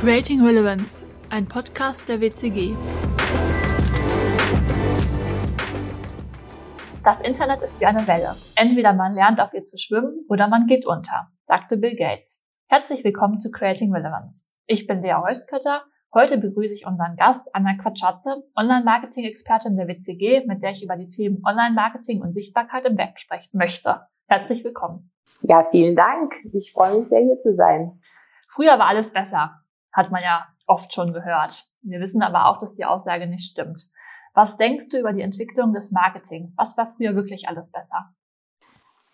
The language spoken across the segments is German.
Creating Relevance, ein Podcast der WCG. Das Internet ist wie eine Welle. Entweder man lernt auf ihr zu schwimmen oder man geht unter, sagte Bill Gates. Herzlich willkommen zu Creating Relevance. Ich bin Lea Heustkötter. Heute begrüße ich unseren Gast Anna Quatschatze, Online-Marketing-Expertin der WCG, mit der ich über die Themen Online-Marketing und Sichtbarkeit im Web sprechen möchte. Herzlich willkommen. Ja, vielen Dank. Ich freue mich sehr, hier zu sein. Früher war alles besser hat man ja oft schon gehört. Wir wissen aber auch, dass die Aussage nicht stimmt. Was denkst du über die Entwicklung des Marketings? Was war früher wirklich alles besser?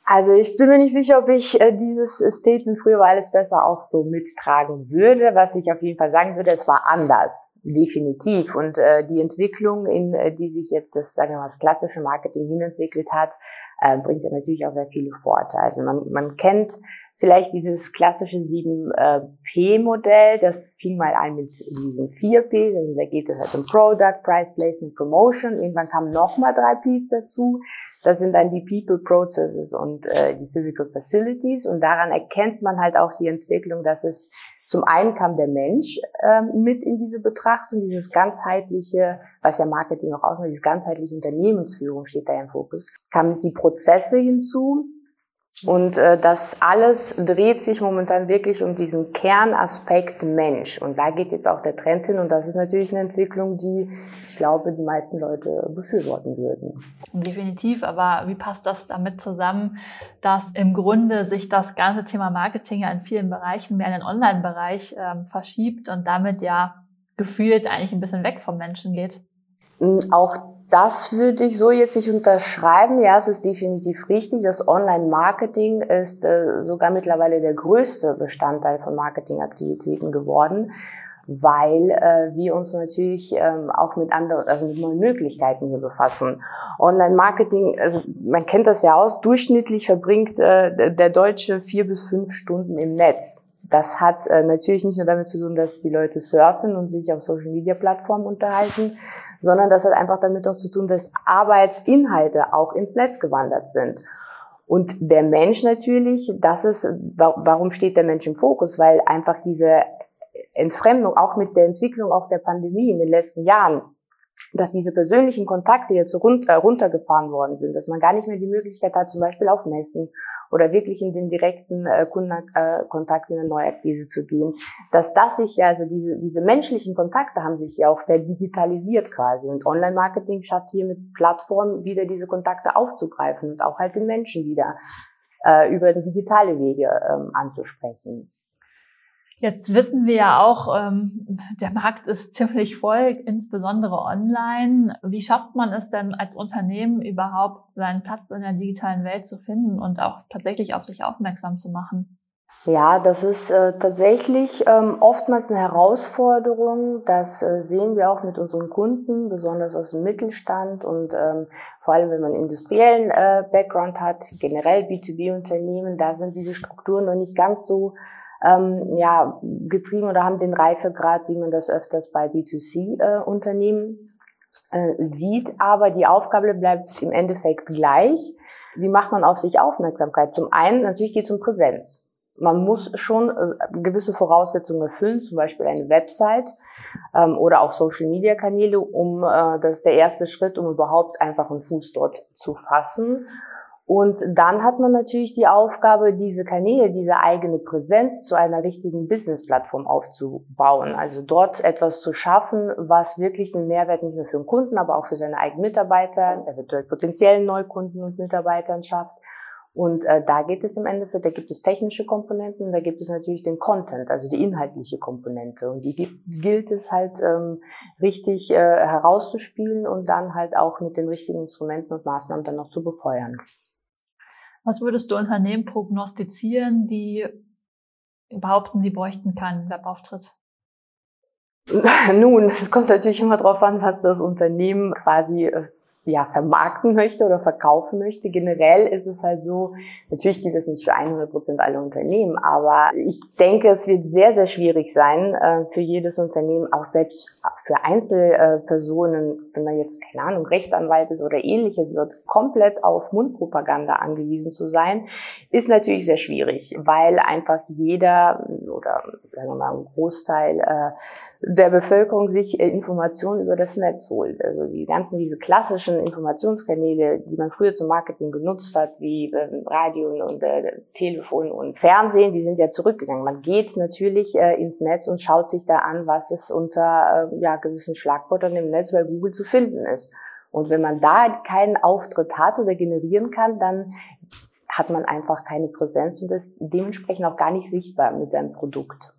Also ich bin mir nicht sicher, ob ich äh, dieses Statement früher war alles besser auch so mittragen würde. Was ich auf jeden Fall sagen würde, es war anders, definitiv. Und äh, die Entwicklung, in äh, die sich jetzt das, sagen wir mal, das klassische Marketing hinentwickelt hat, äh, bringt ja natürlich auch sehr viele Vorteile. Also man, man kennt vielleicht dieses klassische 7P-Modell, das fing mal an mit diesen 4P, also da geht es halt um Product, Price, Placement, Promotion. Irgendwann kamen nochmal drei Ps dazu. Das sind dann die People, Processes und äh, die Physical Facilities. Und daran erkennt man halt auch die Entwicklung, dass es zum einen kam der Mensch äh, mit in diese Betrachtung, dieses ganzheitliche, was ja Marketing auch ausmacht, diese ganzheitliche Unternehmensführung steht da im Fokus, kamen die Prozesse hinzu, und äh, das alles dreht sich momentan wirklich um diesen Kernaspekt Mensch. Und da geht jetzt auch der Trend hin. Und das ist natürlich eine Entwicklung, die ich glaube, die meisten Leute befürworten würden. Definitiv. Aber wie passt das damit zusammen, dass im Grunde sich das ganze Thema Marketing ja in vielen Bereichen mehr in den Online-Bereich ähm, verschiebt und damit ja gefühlt eigentlich ein bisschen weg vom Menschen geht? Auch das würde ich so jetzt nicht unterschreiben. Ja, es ist definitiv richtig. Das Online-Marketing ist äh, sogar mittlerweile der größte Bestandteil von Marketingaktivitäten geworden, weil äh, wir uns natürlich ähm, auch mit anderen, also mit neuen Möglichkeiten hier befassen. Online-Marketing, also man kennt das ja aus, durchschnittlich verbringt äh, der Deutsche vier bis fünf Stunden im Netz. Das hat äh, natürlich nicht nur damit zu tun, dass die Leute surfen und sich auf Social-Media-Plattformen unterhalten, sondern das hat einfach damit auch zu tun, dass Arbeitsinhalte auch ins Netz gewandert sind. Und der Mensch natürlich, das ist, warum steht der Mensch im Fokus? Weil einfach diese Entfremdung, auch mit der Entwicklung auch der Pandemie in den letzten Jahren, dass diese persönlichen Kontakte jetzt runtergefahren worden sind, dass man gar nicht mehr die Möglichkeit hat, zum Beispiel auf Messen oder wirklich in den direkten äh, Kundenkontakt in eine Neuakquise zu gehen, dass das sich ja, also diese, diese menschlichen Kontakte haben sich ja auch verdigitalisiert quasi und Online-Marketing schafft hier mit Plattformen wieder diese Kontakte aufzugreifen und auch halt den Menschen wieder äh, über digitale Wege ähm, anzusprechen. Jetzt wissen wir ja auch, ähm, der Markt ist ziemlich voll, insbesondere online. Wie schafft man es denn als Unternehmen überhaupt, seinen Platz in der digitalen Welt zu finden und auch tatsächlich auf sich aufmerksam zu machen? Ja, das ist äh, tatsächlich ähm, oftmals eine Herausforderung. Das äh, sehen wir auch mit unseren Kunden, besonders aus dem Mittelstand und ähm, vor allem, wenn man industriellen äh, Background hat, generell B2B-Unternehmen, da sind diese Strukturen noch nicht ganz so ähm, ja, getrieben oder haben den Reifegrad, wie man das öfters bei B2C-Unternehmen äh, äh, sieht. Aber die Aufgabe bleibt im Endeffekt gleich. Wie macht man auf sich Aufmerksamkeit? Zum einen, natürlich geht es um Präsenz. Man muss schon äh, gewisse Voraussetzungen erfüllen, zum Beispiel eine Website ähm, oder auch Social-Media-Kanäle, um äh, das ist der erste Schritt, um überhaupt einfach einen Fuß dort zu fassen. Und dann hat man natürlich die Aufgabe, diese Kanäle, diese eigene Präsenz zu einer richtigen Business-Plattform aufzubauen. Also dort etwas zu schaffen, was wirklich einen Mehrwert nicht nur für den Kunden, aber auch für seine eigenen Mitarbeiter, eventuell potenziellen Neukunden und Mitarbeitern schafft. Und äh, da geht es im Endeffekt, da gibt es technische Komponenten, da gibt es natürlich den Content, also die inhaltliche Komponente. Und die gilt es halt ähm, richtig äh, herauszuspielen und dann halt auch mit den richtigen Instrumenten und Maßnahmen dann noch zu befeuern. Was würdest du Unternehmen prognostizieren, die behaupten, sie bräuchten keinen Webauftritt? Nun, es kommt natürlich immer darauf an, was das Unternehmen quasi äh, ja, vermarkten möchte oder verkaufen möchte. Generell ist es halt so, natürlich gilt das nicht für 100 Prozent aller Unternehmen, aber ich denke, es wird sehr, sehr schwierig sein, äh, für jedes Unternehmen, auch selbst für Einzelpersonen, wenn man jetzt, keine Ahnung, Rechtsanwalt ist oder ähnliches, wird komplett auf Mundpropaganda angewiesen zu sein, ist natürlich sehr schwierig, weil einfach jeder oder sagen wir mal ein Großteil äh, der Bevölkerung sich äh, Informationen über das Netz holt. Also die ganzen, diese klassischen Informationskanäle, die man früher zum Marketing genutzt hat, wie äh, Radio und äh, Telefon und Fernsehen, die sind ja zurückgegangen. Man geht natürlich äh, ins Netz und schaut sich da an, was es unter äh, ja, gewissen Schlagwörtern im Netz bei Google zu finden ist. Und wenn man da keinen Auftritt hat oder generieren kann, dann hat man einfach keine Präsenz und ist dementsprechend auch gar nicht sichtbar mit seinem Produkt.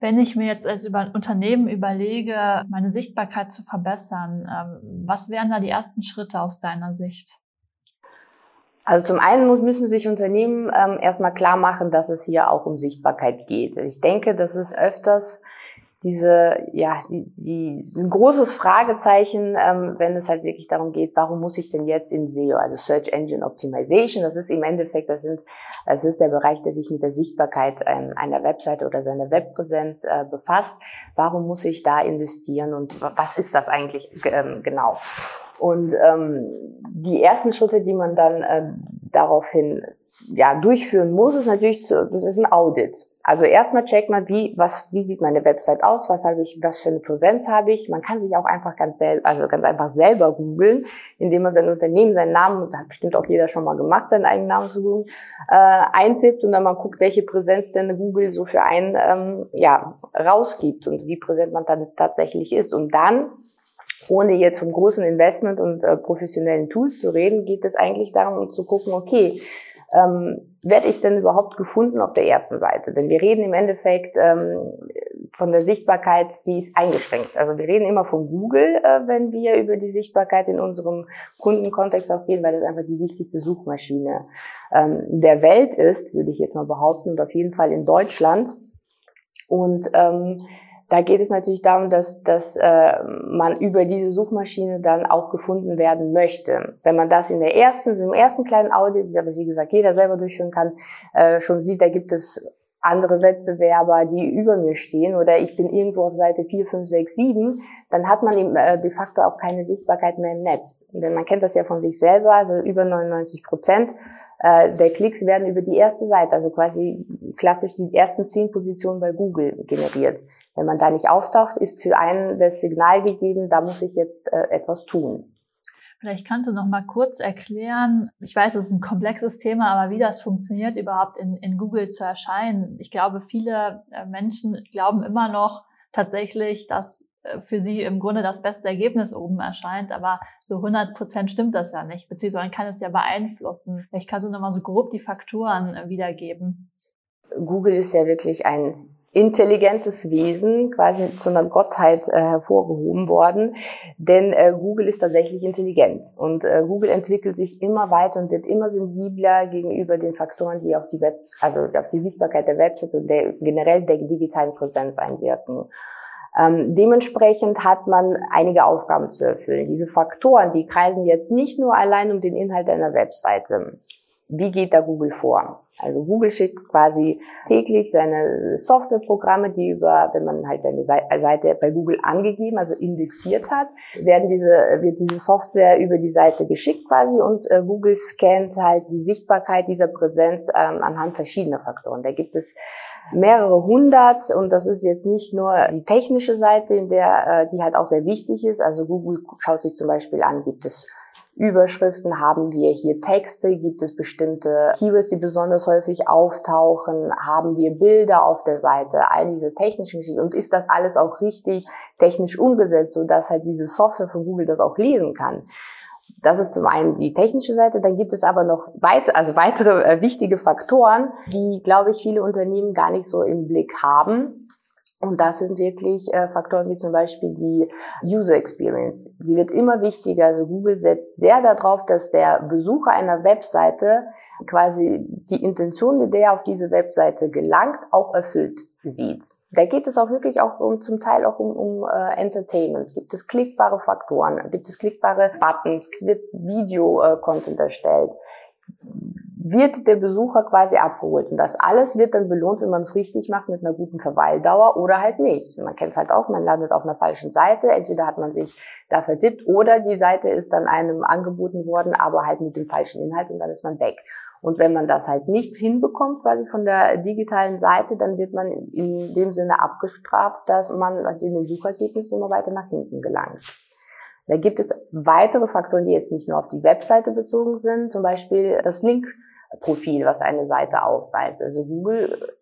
Wenn ich mir jetzt als Unternehmen überlege, meine Sichtbarkeit zu verbessern, ähm, was wären da die ersten Schritte aus deiner Sicht? Also zum einen müssen sich Unternehmen ähm, erstmal klar machen, dass es hier auch um Sichtbarkeit geht. Ich denke, dass es öfters diese, ja, die, die, ein großes Fragezeichen, ähm, wenn es halt wirklich darum geht, warum muss ich denn jetzt in SEO, also Search Engine Optimization, das ist im Endeffekt, das sind, das ist der Bereich, der sich mit der Sichtbarkeit ähm, einer Webseite oder seiner Webpräsenz äh, befasst. Warum muss ich da investieren und was ist das eigentlich ähm, genau? Und ähm, die ersten Schritte, die man dann äh, daraufhin ja, durchführen muss, ist natürlich, zu, das ist ein Audit. Also erstmal checkt man, wie, was, wie sieht meine Website aus, was habe ich, was für eine Präsenz habe ich. Man kann sich auch einfach ganz selber, also ganz einfach selber googeln, indem man sein Unternehmen, seinen Namen, da hat bestimmt auch jeder schon mal gemacht, seinen eigenen Namen zu googeln, äh, eintippt und dann mal guckt, welche Präsenz denn Google so für einen, ähm, ja, rausgibt und wie präsent man dann tatsächlich ist. Und dann ohne jetzt vom großen Investment und äh, professionellen Tools zu reden, geht es eigentlich darum, um zu gucken, okay, ähm, werde ich denn überhaupt gefunden auf der ersten Seite? Denn wir reden im Endeffekt ähm, von der Sichtbarkeit, die ist eingeschränkt. Also wir reden immer von Google, äh, wenn wir über die Sichtbarkeit in unserem Kundenkontext auch reden, weil das einfach die wichtigste Suchmaschine ähm, der Welt ist, würde ich jetzt mal behaupten, und auf jeden Fall in Deutschland. Und ähm, da geht es natürlich darum, dass, dass äh, man über diese Suchmaschine dann auch gefunden werden möchte. Wenn man das in der ersten, so im ersten kleinen Audit, das wie gesagt jeder selber durchführen kann, äh, schon sieht, da gibt es andere Wettbewerber, die über mir stehen oder ich bin irgendwo auf Seite 4, 5, 6, 7, dann hat man eben, äh, de facto auch keine Sichtbarkeit mehr im Netz. Denn man kennt das ja von sich selber, also über 99 Prozent äh, der Klicks werden über die erste Seite, also quasi klassisch die ersten zehn Positionen bei Google generiert. Wenn man da nicht auftaucht, ist für einen das Signal gegeben, da muss ich jetzt äh, etwas tun. Vielleicht kannst du noch mal kurz erklären, ich weiß, es ist ein komplexes Thema, aber wie das funktioniert, überhaupt in, in Google zu erscheinen. Ich glaube, viele äh, Menschen glauben immer noch tatsächlich, dass äh, für sie im Grunde das beste Ergebnis oben erscheint, aber so 100 Prozent stimmt das ja nicht, beziehungsweise man kann es ja beeinflussen. Vielleicht kannst du noch mal so grob die Faktoren äh, wiedergeben. Google ist ja wirklich ein intelligentes Wesen quasi zu einer Gottheit äh, hervorgehoben worden, denn äh, Google ist tatsächlich intelligent und äh, Google entwickelt sich immer weiter und wird immer sensibler gegenüber den Faktoren, die auf die Web, also auf die Sichtbarkeit der Website und der, generell der digitalen Präsenz einwirken. Ähm, dementsprechend hat man einige Aufgaben zu erfüllen. Diese Faktoren, die kreisen jetzt nicht nur allein um den Inhalt einer Webseite. Wie geht da Google vor? Also Google schickt quasi täglich seine Softwareprogramme, die über, wenn man halt seine Seite bei Google angegeben, also indexiert hat, werden diese, wird diese Software über die Seite geschickt quasi und äh, Google scannt halt die Sichtbarkeit dieser Präsenz ähm, anhand verschiedener Faktoren. Da gibt es mehrere hundert und das ist jetzt nicht nur die technische Seite, in der, äh, die halt auch sehr wichtig ist. Also Google schaut sich zum Beispiel an, gibt es Überschriften haben wir hier Texte, gibt es bestimmte Keywords, die besonders häufig auftauchen, haben wir Bilder auf der Seite, all diese technischen Geschichten. Und ist das alles auch richtig technisch umgesetzt, so dass halt diese Software von Google das auch lesen kann. Das ist zum einen die technische Seite, dann gibt es aber noch weitere, also weitere äh, wichtige Faktoren, die, glaube ich, viele Unternehmen gar nicht so im Blick haben und das sind wirklich äh, Faktoren wie zum Beispiel die User Experience. Die wird immer wichtiger. Also Google setzt sehr darauf, dass der Besucher einer Webseite quasi die Intention, mit der er auf diese Webseite gelangt, auch erfüllt sieht. Da geht es auch wirklich auch um zum Teil auch um, um äh, Entertainment. Gibt es klickbare Faktoren? Gibt es klickbare Buttons? Wird Video-Content äh, erstellt? Wird der Besucher quasi abgeholt. Und das alles wird dann belohnt, wenn man es richtig macht mit einer guten Verweildauer oder halt nicht. Man kennt es halt auch, man landet auf einer falschen Seite. Entweder hat man sich da vertippt oder die Seite ist dann einem angeboten worden, aber halt mit dem falschen Inhalt und dann ist man weg. Und wenn man das halt nicht hinbekommt, quasi von der digitalen Seite, dann wird man in dem Sinne abgestraft, dass man in den Suchergebnissen immer weiter nach hinten gelangt. Da gibt es weitere Faktoren, die jetzt nicht nur auf die Webseite bezogen sind, zum Beispiel das Linkprofil, was eine Seite aufweist. Also Google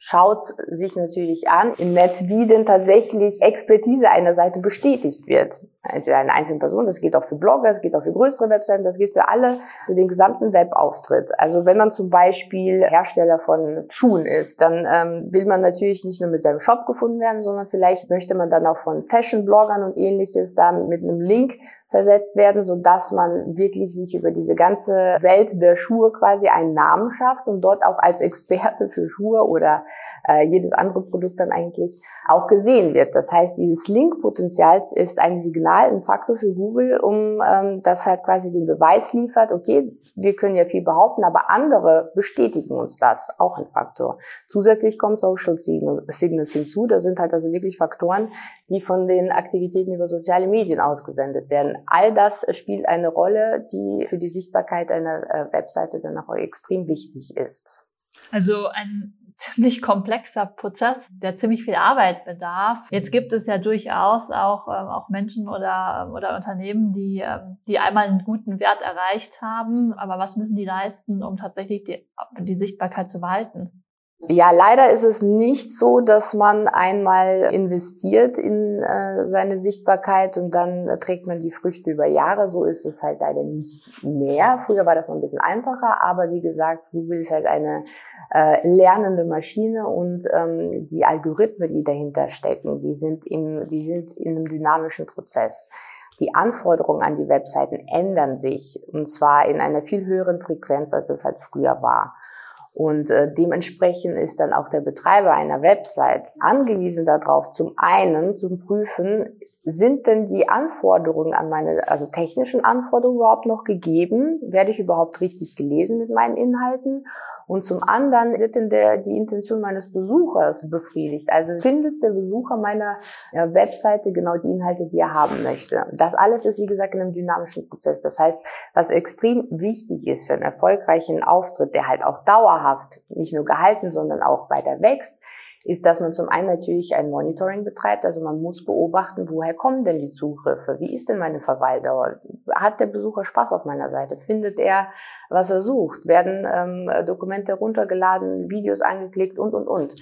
schaut sich natürlich an im Netz, wie denn tatsächlich Expertise einer Seite bestätigt wird. Entweder eine einzelne Person, das geht auch für Blogger, das geht auch für größere Webseiten, das geht für alle, für den gesamten Webauftritt. Also wenn man zum Beispiel Hersteller von Schuhen ist, dann ähm, will man natürlich nicht nur mit seinem Shop gefunden werden, sondern vielleicht möchte man dann auch von Fashion-Bloggern und ähnliches da mit einem Link versetzt werden, so dass man wirklich sich über diese ganze Welt der Schuhe quasi einen Namen schafft und dort auch als Experte für Schuhe oder äh, jedes andere Produkt dann eigentlich auch gesehen wird. Das heißt, dieses Linkpotenzial ist ein Signal, ein Faktor für Google, um ähm, das halt quasi den Beweis liefert, okay, wir können ja viel behaupten, aber andere bestätigen uns das, auch ein Faktor. Zusätzlich kommt Social Signals hinzu, da sind halt also wirklich Faktoren, die von den Aktivitäten über soziale Medien ausgesendet werden all das spielt eine Rolle, die für die Sichtbarkeit einer äh, Webseite dann auch extrem wichtig ist. Also ein ziemlich komplexer Prozess, der ziemlich viel Arbeit bedarf. Jetzt gibt es ja durchaus auch, äh, auch Menschen oder, oder Unternehmen, die, äh, die einmal einen guten Wert erreicht haben. Aber was müssen die leisten, um tatsächlich die, die Sichtbarkeit zu behalten? Ja, leider ist es nicht so, dass man einmal investiert in äh, seine Sichtbarkeit und dann äh, trägt man die Früchte über Jahre. So ist es halt leider nicht mehr. Früher war das noch ein bisschen einfacher, aber wie gesagt, Google ist halt eine äh, lernende Maschine und ähm, die Algorithmen, die dahinter stecken, die sind, im, die sind in einem dynamischen Prozess. Die Anforderungen an die Webseiten ändern sich und zwar in einer viel höheren Frequenz, als es halt früher war. Und äh, dementsprechend ist dann auch der Betreiber einer Website angewiesen darauf, zum einen zu prüfen, sind denn die Anforderungen an meine, also technischen Anforderungen überhaupt noch gegeben? Werde ich überhaupt richtig gelesen mit meinen Inhalten? Und zum anderen wird denn der, die Intention meines Besuchers befriedigt? Also findet der Besucher meiner ja, Webseite genau die Inhalte, die er haben möchte? Das alles ist, wie gesagt, in einem dynamischen Prozess. Das heißt, was extrem wichtig ist für einen erfolgreichen Auftritt, der halt auch dauerhaft nicht nur gehalten, sondern auch weiter wächst, ist, dass man zum einen natürlich ein Monitoring betreibt, also man muss beobachten, woher kommen denn die Zugriffe, wie ist denn meine Verweildauer, hat der Besucher Spaß auf meiner Seite, findet er, was er sucht, werden ähm, Dokumente runtergeladen, Videos angeklickt und, und, und.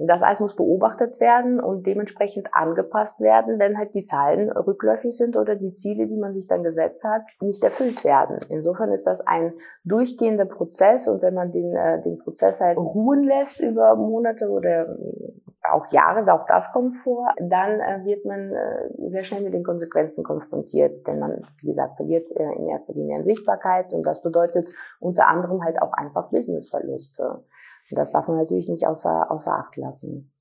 Das alles muss beobachtet werden und dementsprechend angepasst werden, wenn halt die Zahlen rückläufig sind oder die Ziele, die man sich dann gesetzt hat, nicht erfüllt werden. Insofern ist das ein durchgehender Prozess und wenn man den, äh, den Prozess halt ruhen lässt über Monate oder äh, auch Jahre, auch das kommt vor, dann äh, wird man äh, sehr schnell mit den Konsequenzen konfrontiert, denn man, wie gesagt, verliert äh, in erster Linie an Sichtbarkeit und das bedeutet unter anderem halt auch einfach Businessverluste. Und das darf man natürlich nicht außer, außer Acht lassen.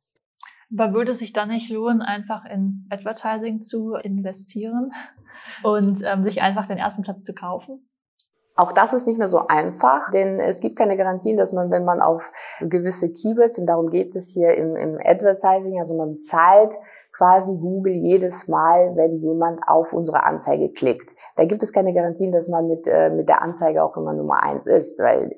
Aber würde es sich dann nicht lohnen, einfach in Advertising zu investieren und ähm, sich einfach den ersten Platz zu kaufen? Auch das ist nicht mehr so einfach, denn es gibt keine Garantien, dass man, wenn man auf gewisse Keywords, und darum geht es hier im, im Advertising, also man zahlt quasi Google jedes Mal, wenn jemand auf unsere Anzeige klickt. Da gibt es keine Garantien, dass man mit, äh, mit der Anzeige auch immer Nummer eins ist, weil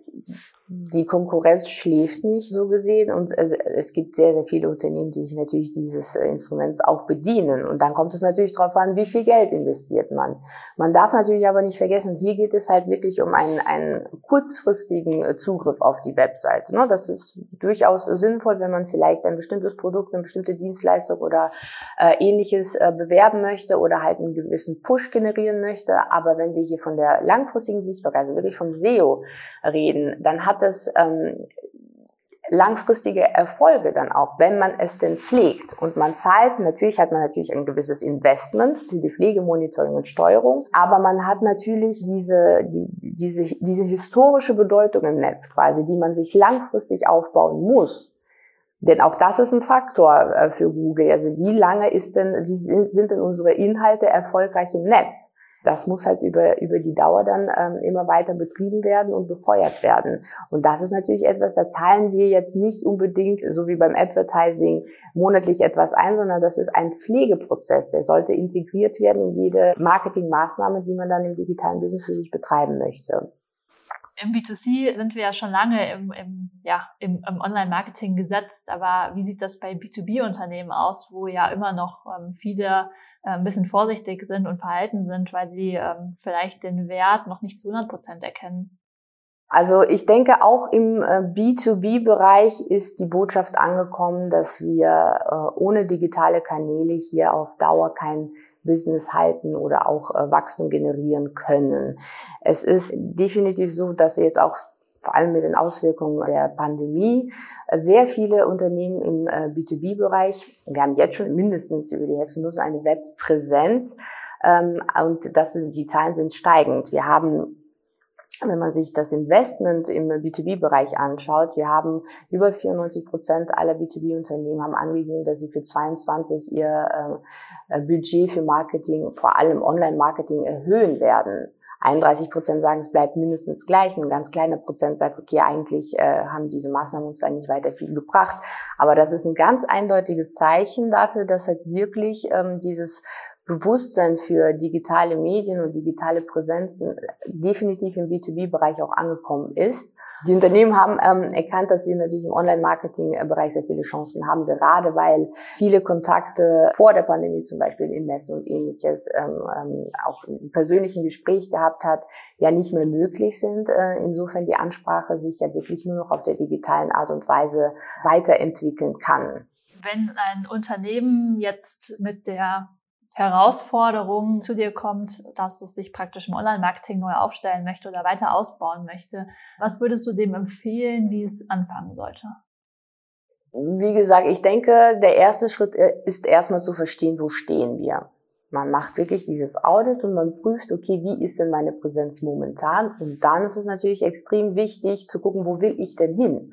die Konkurrenz schläft nicht so gesehen und es, es gibt sehr, sehr viele Unternehmen, die sich natürlich dieses äh, Instruments auch bedienen. Und dann kommt es natürlich darauf an, wie viel Geld investiert man. Man darf natürlich aber nicht vergessen, hier geht es halt wirklich um einen, einen kurzfristigen äh, Zugriff auf die Webseite. Ne? Das ist durchaus sinnvoll, wenn man vielleicht ein bestimmtes Produkt, eine bestimmte Dienstleistung oder äh, ähnliches äh, bewerben möchte oder halt einen gewissen Push generieren möchte. Aber wenn wir hier von der langfristigen Sichtbarkeit, also wirklich vom SEO reden, dann hat es ähm, langfristige Erfolge dann auch, wenn man es denn pflegt. Und man zahlt, natürlich hat man natürlich ein gewisses Investment für die Pflegemonitoring und Steuerung, aber man hat natürlich diese, die, diese, diese historische Bedeutung im Netz quasi, die man sich langfristig aufbauen muss. Denn auch das ist ein Faktor äh, für Google. Also wie lange ist denn, wie sind denn unsere Inhalte erfolgreich im Netz? Das muss halt über, über die Dauer dann ähm, immer weiter betrieben werden und befeuert werden. Und das ist natürlich etwas, da zahlen wir jetzt nicht unbedingt, so wie beim Advertising, monatlich etwas ein, sondern das ist ein Pflegeprozess. Der sollte integriert werden in jede Marketingmaßnahme, die man dann im digitalen Business für sich betreiben möchte. Im B2C sind wir ja schon lange im, im, ja, im, im Online-Marketing gesetzt, aber wie sieht das bei B2B-Unternehmen aus, wo ja immer noch ähm, viele äh, ein bisschen vorsichtig sind und verhalten sind, weil sie ähm, vielleicht den Wert noch nicht zu 100 Prozent erkennen? Also ich denke, auch im äh, B2B-Bereich ist die Botschaft angekommen, dass wir äh, ohne digitale Kanäle hier auf Dauer kein Business halten oder auch äh, Wachstum generieren können. Es ist definitiv so, dass jetzt auch vor allem mit den Auswirkungen der Pandemie, sehr viele Unternehmen im B2B-Bereich, wir haben jetzt schon mindestens über die Hälfte nur eine Webpräsenz, ähm, und das ist, die Zahlen sind steigend. Wir haben wenn man sich das Investment im B2B-Bereich anschaut, wir haben über 94 Prozent aller B2B-Unternehmen haben angegeben, dass sie für 22 ihr äh, Budget für Marketing, vor allem Online-Marketing, erhöhen werden. 31 Prozent sagen, es bleibt mindestens gleich. Ein ganz kleiner Prozent sagt, okay, eigentlich äh, haben diese Maßnahmen uns eigentlich weiter viel gebracht. Aber das ist ein ganz eindeutiges Zeichen dafür, dass halt wirklich ähm, dieses Bewusstsein für digitale Medien und digitale Präsenzen definitiv im B2B-Bereich auch angekommen ist. Die Unternehmen haben ähm, erkannt, dass wir natürlich im Online-Marketing-Bereich sehr viele Chancen haben, gerade weil viele Kontakte vor der Pandemie zum Beispiel in Messen und ähnliches ähm, ähm, auch im persönlichen Gespräch gehabt hat, ja nicht mehr möglich sind. Äh, insofern die Ansprache sich ja wirklich nur noch auf der digitalen Art und Weise weiterentwickeln kann. Wenn ein Unternehmen jetzt mit der Herausforderung zu dir kommt, dass es sich praktisch im Online-Marketing neu aufstellen möchte oder weiter ausbauen möchte, was würdest du dem empfehlen, wie es anfangen sollte? Wie gesagt, ich denke, der erste Schritt äh, ist erstmal zu verstehen, wo stehen wir. Man macht wirklich dieses Audit und man prüft, okay, wie ist denn meine Präsenz momentan? Und dann ist es natürlich extrem wichtig zu gucken, wo will ich denn hin?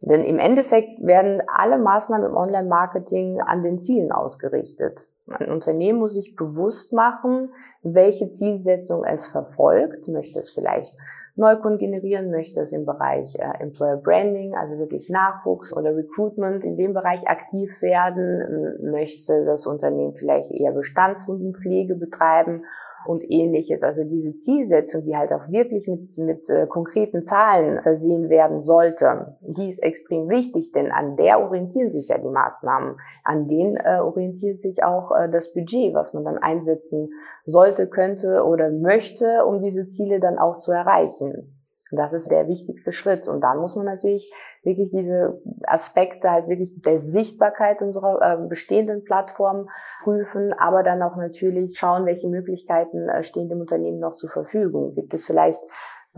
Denn im Endeffekt werden alle Maßnahmen im Online-Marketing an den Zielen ausgerichtet. Ein Unternehmen muss sich bewusst machen, welche Zielsetzung es verfolgt. Möchte es vielleicht Neukunden generieren, möchte es im Bereich äh, Employer Branding, also wirklich Nachwuchs oder Recruitment in dem Bereich aktiv werden, möchte das Unternehmen vielleicht eher Bestandskundenpflege betreiben und ähnliches. Also diese Zielsetzung, die halt auch wirklich mit, mit äh, konkreten Zahlen versehen werden sollte, die ist extrem wichtig, denn an der orientieren sich ja die Maßnahmen. An denen äh, orientiert sich auch äh, das Budget, was man dann einsetzen sollte, könnte oder möchte, um diese Ziele dann auch zu erreichen. Das ist der wichtigste Schritt. Und dann muss man natürlich wirklich diese Aspekte halt wirklich der Sichtbarkeit unserer äh, bestehenden Plattform prüfen, aber dann auch natürlich schauen, welche Möglichkeiten äh, stehen dem Unternehmen noch zur Verfügung. Gibt es vielleicht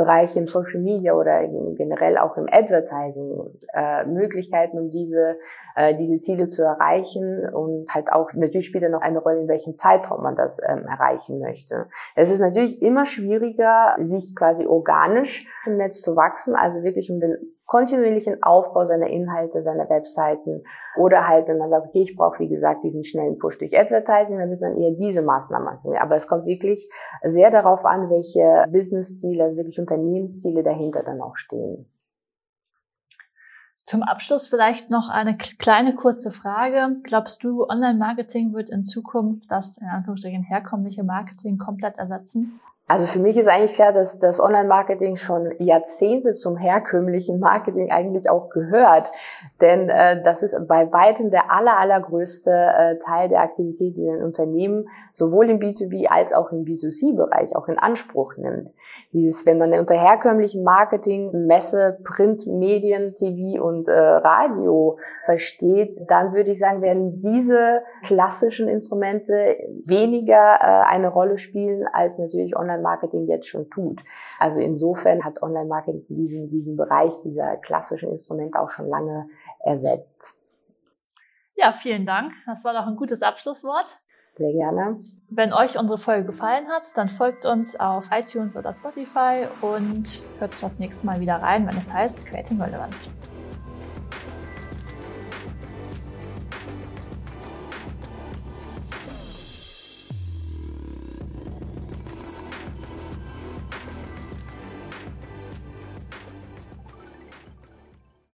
Bereiche im Social Media oder generell auch im Advertising äh, Möglichkeiten, um diese, äh, diese Ziele zu erreichen und halt auch natürlich spielt er noch eine Rolle, in welchem Zeitraum man das ähm, erreichen möchte. Es ist natürlich immer schwieriger, sich quasi organisch im Netz zu wachsen, also wirklich um den kontinuierlichen Aufbau seiner Inhalte, seiner Webseiten oder halt, wenn man sagt, okay, ich brauche wie gesagt diesen schnellen Push durch Advertising, dann wird man eher diese Maßnahmen anfangen. Aber es kommt wirklich sehr darauf an, welche Businessziele, also wirklich Unternehmensziele dahinter dann auch stehen. Zum Abschluss vielleicht noch eine kleine kurze Frage. Glaubst du, Online-Marketing wird in Zukunft das in Anführungsstrichen herkömmliche Marketing komplett ersetzen? Also für mich ist eigentlich klar, dass das Online-Marketing schon Jahrzehnte zum herkömmlichen Marketing eigentlich auch gehört. Denn äh, das ist bei weitem der aller, allergrößte äh, Teil der Aktivität, die ein Unternehmen sowohl im B2B als auch im B2C-Bereich auch in Anspruch nimmt. Dieses, wenn man unter herkömmlichen Marketing Messe, Print, Medien, TV und äh, Radio versteht, dann würde ich sagen, werden diese klassischen Instrumente weniger äh, eine Rolle spielen als natürlich Online Online-Marketing jetzt schon tut. Also insofern hat Online-Marketing diesen, diesen Bereich dieser klassischen Instrumente auch schon lange ersetzt. Ja, vielen Dank. Das war doch ein gutes Abschlusswort. Sehr gerne. Wenn euch unsere Folge gefallen hat, dann folgt uns auf iTunes oder Spotify und hört das nächste Mal wieder rein, wenn es heißt Creating Relevance.